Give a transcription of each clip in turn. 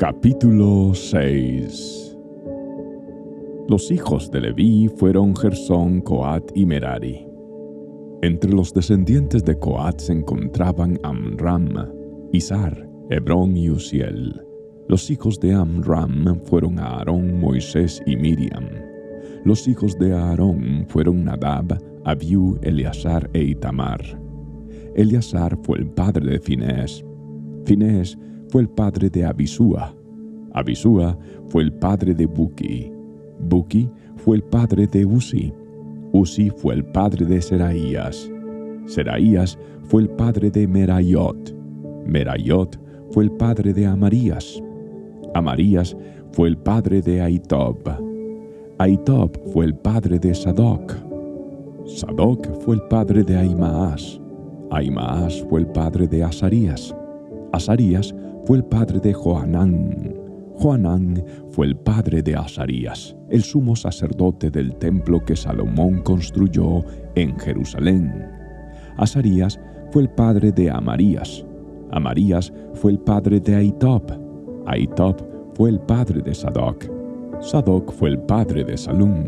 Capítulo 6 Los hijos de Leví fueron Gersón, Coat y Merari. Entre los descendientes de Coat se encontraban Amram, Izar, Hebrón y Uziel. Los hijos de Amram fueron Aarón, Moisés y Miriam. Los hijos de Aarón fueron Nadab, Abiú, Eleazar e Itamar. Eleazar fue el padre de Finés. Finés fue el padre de Abisúa. Abisúa fue el padre de Buki. Buki fue el padre de Uzi. Uzi fue el padre de Seraías. Seraías fue el padre de Merayot. Merayot fue el padre de Amarías. Amarías fue el padre de Aitob. Aitob fue el padre de Sadoc. Sadoc fue el padre de Aimaas. Aimaas fue el padre de Asarías. Asarías fue el padre de Joanán. Joanán fue el padre de Asarías, el sumo sacerdote del templo que Salomón construyó en Jerusalén. Asarías fue el padre de Amarías. Amarías fue el padre de Aitob. Aitob fue el padre de Sadoc. Sadoc fue el padre de Salum.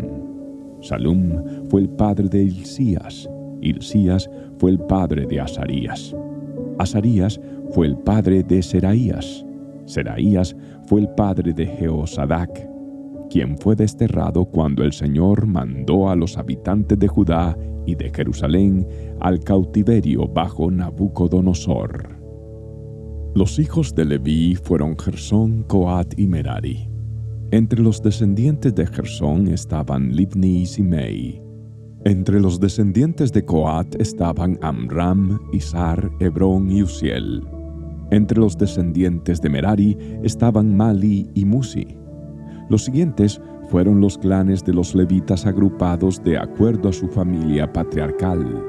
Salum fue el padre de Hilcías. Hilcías fue el padre de Asarías. Asarías fue el padre de Seraías. Seraías fue el padre de Jeosadac, quien fue desterrado cuando el Señor mandó a los habitantes de Judá y de Jerusalén al cautiverio bajo Nabucodonosor. Los hijos de Leví fueron Gersón, Coat y Merari. Entre los descendientes de Gersón estaban Libni y Simei. Entre los descendientes de Coat estaban Amram, Isar, Hebrón y Uziel. Entre los descendientes de Merari estaban Mali y Musi. Los siguientes fueron los clanes de los levitas agrupados de acuerdo a su familia patriarcal.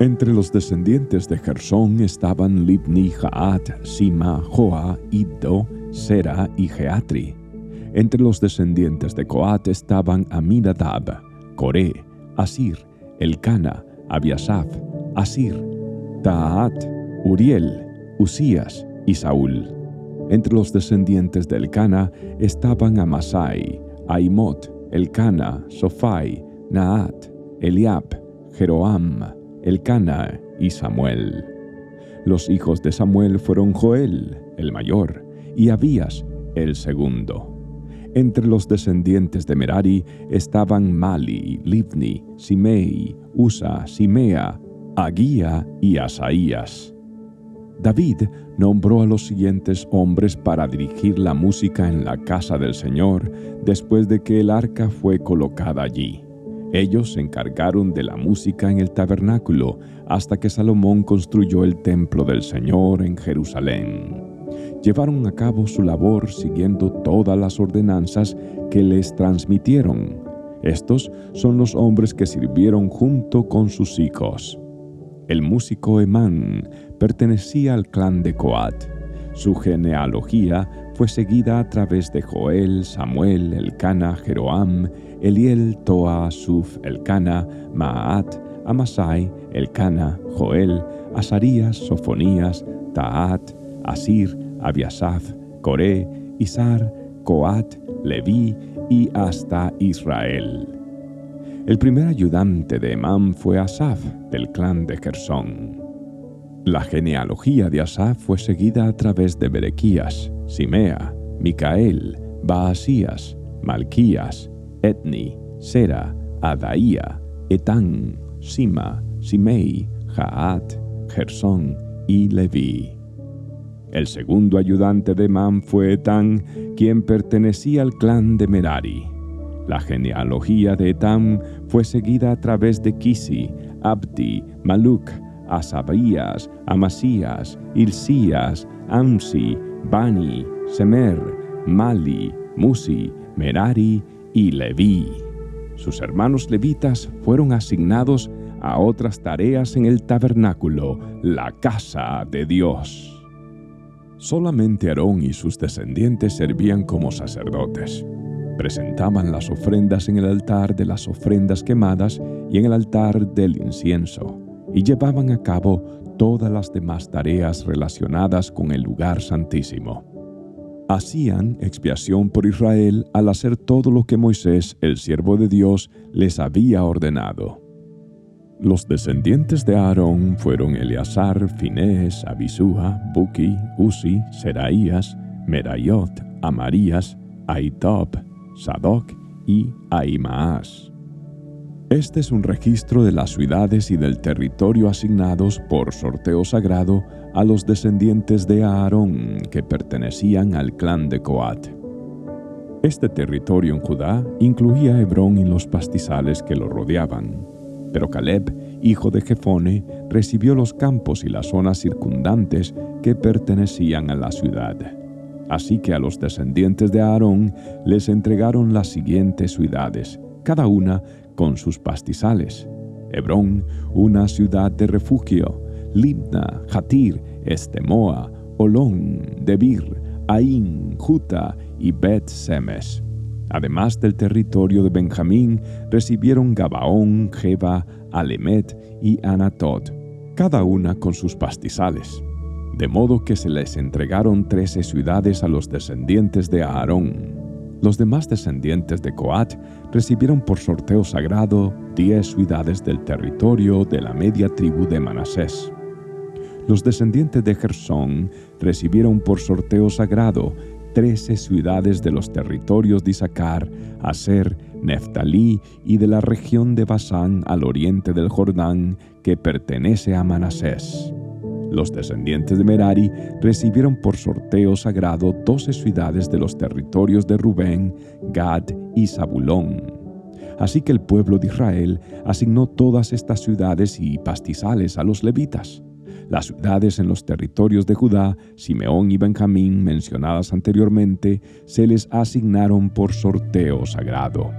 Entre los descendientes de Gersón estaban Libni, Jaat, Sima, Joa, Iddo, Sera y Geatri. Entre los descendientes de Coat estaban Aminadab, Coré, Asir, Elcana, Abiasaf, Asir, Taat, Uriel, Usías y Saúl. Entre los descendientes de Elcana estaban Amasai, Aimot, Elcana, Sofai, Naat, Eliab, Jeroam, Elcana y Samuel. Los hijos de Samuel fueron Joel, el mayor, y Abías, el segundo. Entre los descendientes de Merari estaban Mali, Livni, Simei, Usa, Simea, Aguía y Asaías. David nombró a los siguientes hombres para dirigir la música en la casa del Señor después de que el arca fue colocada allí. Ellos se encargaron de la música en el tabernáculo hasta que Salomón construyó el templo del Señor en Jerusalén. Llevaron a cabo su labor siguiendo todas las ordenanzas que les transmitieron. Estos son los hombres que sirvieron junto con sus hijos. El músico Emán pertenecía al clan de Coat. Su genealogía fue seguida a través de Joel, Samuel, Elcana, Jeroam, Eliel, Toa, Suf, Elcana, Maat, Amasai, Elcana, Joel, Asarías, Sofonías, Taat, Asir, Abiasaf, Coré, Isar, Coat, Leví y hasta Israel. El primer ayudante de Emán fue Asaf, del clan de Gersón. La genealogía de Asaf fue seguida a través de Berequías, Simea, Micael, Baasías, Malquías, Etni, Sera, Adaía, Etán, Sima, Simei, Jaat, Gersón y Leví. El segundo ayudante de Emán fue Etán, quien pertenecía al clan de Merari. La genealogía de Etam fue seguida a través de Kisi, Abdi, Maluk, Asabías, Amasías, Ilcías, Amsi, Bani, Semer, Mali, Musi, Merari y Leví. Sus hermanos levitas fueron asignados a otras tareas en el tabernáculo, la casa de Dios. Solamente Aarón y sus descendientes servían como sacerdotes. Presentaban las ofrendas en el altar de las ofrendas quemadas y en el altar del incienso, y llevaban a cabo todas las demás tareas relacionadas con el lugar santísimo. hacían expiación por Israel al hacer todo lo que Moisés, el siervo de Dios, les había ordenado. Los descendientes de Aarón fueron Eleazar, Finés, Abisúa, Buki, Uzi, Seraías, Merayot, Amarías, Aitob, Sadoc y Ahimaas. Este es un registro de las ciudades y del territorio asignados por sorteo sagrado a los descendientes de Aarón que pertenecían al clan de Coat. Este territorio en Judá incluía Hebrón y los pastizales que lo rodeaban, pero Caleb, hijo de Jefone, recibió los campos y las zonas circundantes que pertenecían a la ciudad. Así que a los descendientes de Aarón les entregaron las siguientes ciudades, cada una con sus pastizales. Hebrón, una ciudad de refugio, Libna, Jatir, Estemoa, Olón, Debir, Ain, Juta y Bet Semes. Además del territorio de Benjamín, recibieron Gabaón, Jeba, Alemet y Anatot, cada una con sus pastizales. De modo que se les entregaron trece ciudades a los descendientes de Aarón. Los demás descendientes de Coat recibieron por sorteo sagrado diez ciudades del territorio de la media tribu de Manasés. Los descendientes de Gersón recibieron por sorteo sagrado trece ciudades de los territorios de Isaacar, Aser, Neftalí y de la región de Basán al oriente del Jordán que pertenece a Manasés. Los descendientes de Merari recibieron por sorteo sagrado doce ciudades de los territorios de Rubén, Gad y Zabulón. Así que el pueblo de Israel asignó todas estas ciudades y pastizales a los levitas. Las ciudades en los territorios de Judá, Simeón y Benjamín mencionadas anteriormente, se les asignaron por sorteo sagrado.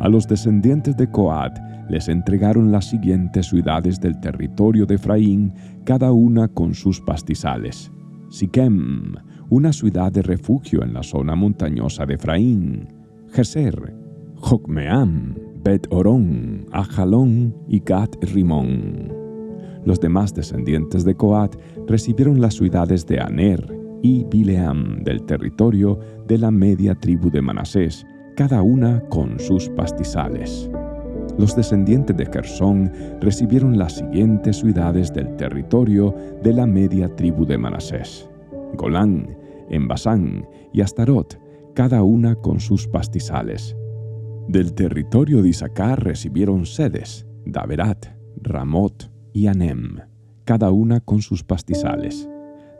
A los descendientes de Coat les entregaron las siguientes ciudades del territorio de Efraín, cada una con sus pastizales. Siquem, una ciudad de refugio en la zona montañosa de Efraín. Geser, Jocmeam, Bet Orón, Ajalón y Gat Rimón. Los demás descendientes de Coat recibieron las ciudades de Aner y Bileam del territorio de la media tribu de Manasés, cada una con sus pastizales los descendientes de Gersón recibieron las siguientes ciudades del territorio de la media tribu de Manasés: Golán, Embasán y Astarot, cada una con sus pastizales. Del territorio de Isaacar recibieron Sedes, Daverat, Ramot y Anem, cada una con sus pastizales.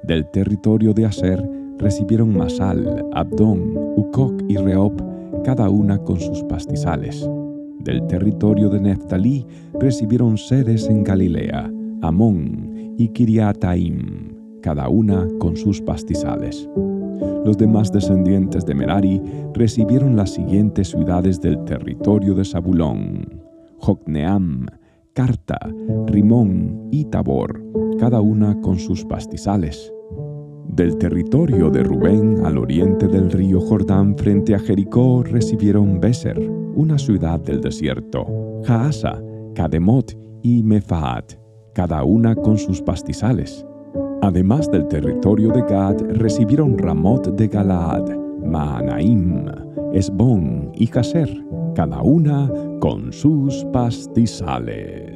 Del territorio de Aser recibieron Masal, Abdón, Ucoc y Reob, cada una con sus pastizales. Del territorio de Neftalí recibieron sedes en Galilea, Amón y Kiriataim, cada una con sus pastizales. Los demás descendientes de Merari recibieron las siguientes ciudades del territorio de Zabulón: Jocneam, Carta, Rimón y Tabor, cada una con sus pastizales. Del territorio de Rubén al oriente del río Jordán frente a Jericó recibieron Beser, una ciudad del desierto, Jaasa, Kademot y Mefaat, cada una con sus pastizales. Además del territorio de Gad recibieron Ramot de Galaad, Maanaim, Esbón y Jaser, cada una con sus pastizales.